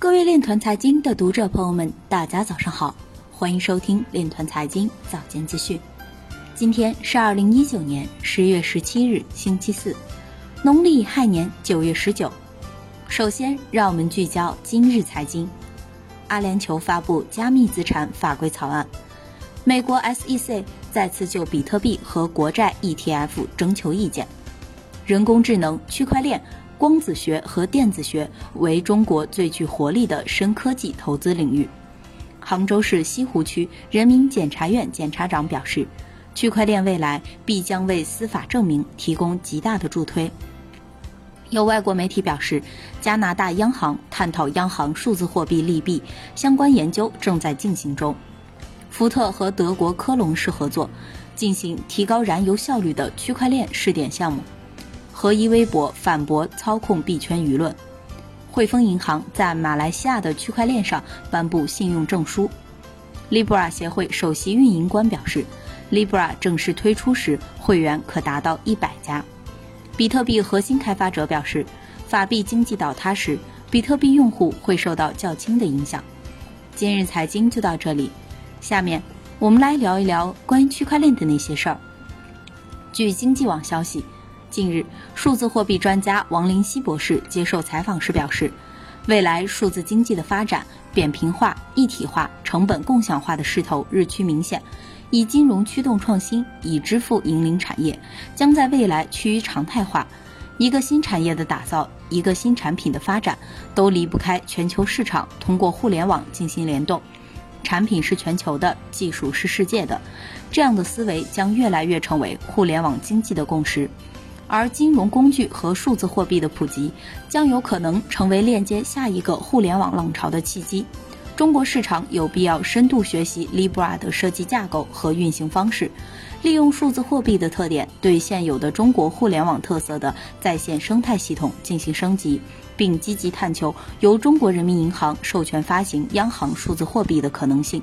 各位链团财经的读者朋友们，大家早上好，欢迎收听链团财经早间资讯。今天是二零一九年十月十七日，星期四，农历亥年九月十九。首先，让我们聚焦今日财经。阿联酋发布加密资产法规草案，美国 SEC 再次就比特币和国债 ETF 征求意见。人工智能、区块链。光子学和电子学为中国最具活力的深科技投资领域。杭州市西湖区人民检察院检察长表示，区块链未来必将为司法证明提供极大的助推。有外国媒体表示，加拿大央行探讨央行数字货币利弊相关研究正在进行中。福特和德国科隆市合作，进行提高燃油效率的区块链试点项目。合一微博反驳操控币圈舆论，汇丰银行在马来西亚的区块链上颁布信用证书。Libra 协会首席运营官表示，Libra 正式推出时，会员可达到一百家。比特币核心开发者表示，法币经济倒塌时，比特币用户会受到较轻的影响。今日财经就到这里，下面我们来聊一聊关于区块链的那些事儿。据经济网消息。近日，数字货币专家王林希博士接受采访时表示，未来数字经济的发展扁平化、一体化、成本共享化的势头日趋明显。以金融驱动创新，以支付引领产业，将在未来趋于常态化。一个新产业的打造，一个新产品的发展，都离不开全球市场通过互联网进行联动。产品是全球的，技术是世界的，这样的思维将越来越成为互联网经济的共识。而金融工具和数字货币的普及，将有可能成为链接下一个互联网浪潮的契机。中国市场有必要深度学习 Libra 的设计架构和运行方式，利用数字货币的特点，对现有的中国互联网特色的在线生态系统进行升级，并积极探求由中国人民银行授权发行央行数字货币的可能性。